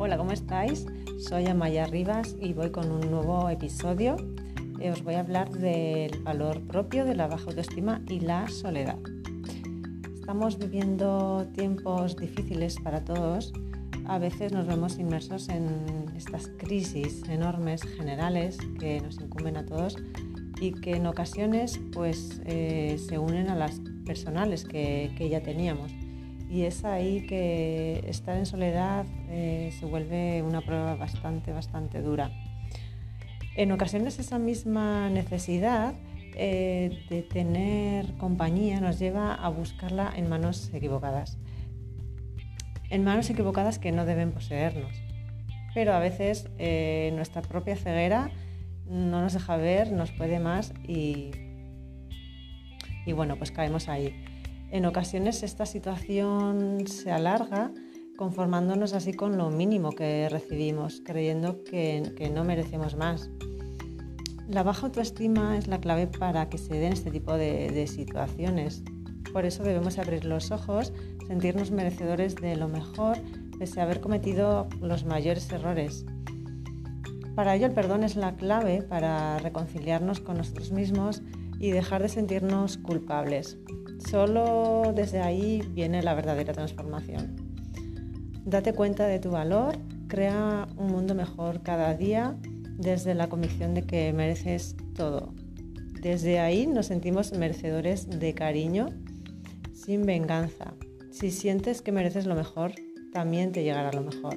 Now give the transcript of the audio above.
Hola, ¿cómo estáis? Soy Amaya Rivas y voy con un nuevo episodio. Eh, os voy a hablar del valor propio, de la baja autoestima y la soledad. Estamos viviendo tiempos difíciles para todos. A veces nos vemos inmersos en estas crisis enormes, generales, que nos incumben a todos y que en ocasiones pues, eh, se unen a las personales que, que ya teníamos y es ahí que estar en soledad eh, se vuelve una prueba bastante, bastante dura. En ocasiones esa misma necesidad eh, de tener compañía nos lleva a buscarla en manos equivocadas. En manos equivocadas que no deben poseernos. Pero a veces eh, nuestra propia ceguera no nos deja ver, nos puede más y, y bueno, pues caemos ahí. En ocasiones esta situación se alarga conformándonos así con lo mínimo que recibimos, creyendo que, no merecemos más. La baja autoestima es la clave para que se den este tipo de, de situaciones. Por eso debemos abrir los ojos, sentirnos merecedores de lo mejor, pese a haber cometido los mayores errores. Para ello el perdón es la clave para reconciliarnos con nosotros mismos y dejar de sentirnos culpables. Solo desde ahí viene la verdadera transformación. Date cuenta de tu valor, crea un mundo mejor cada día desde la convicción de que mereces todo. Desde ahí nos sentimos merecedores de cariño sin venganza. Si sientes que mereces lo mejor, también te llegará lo mejor.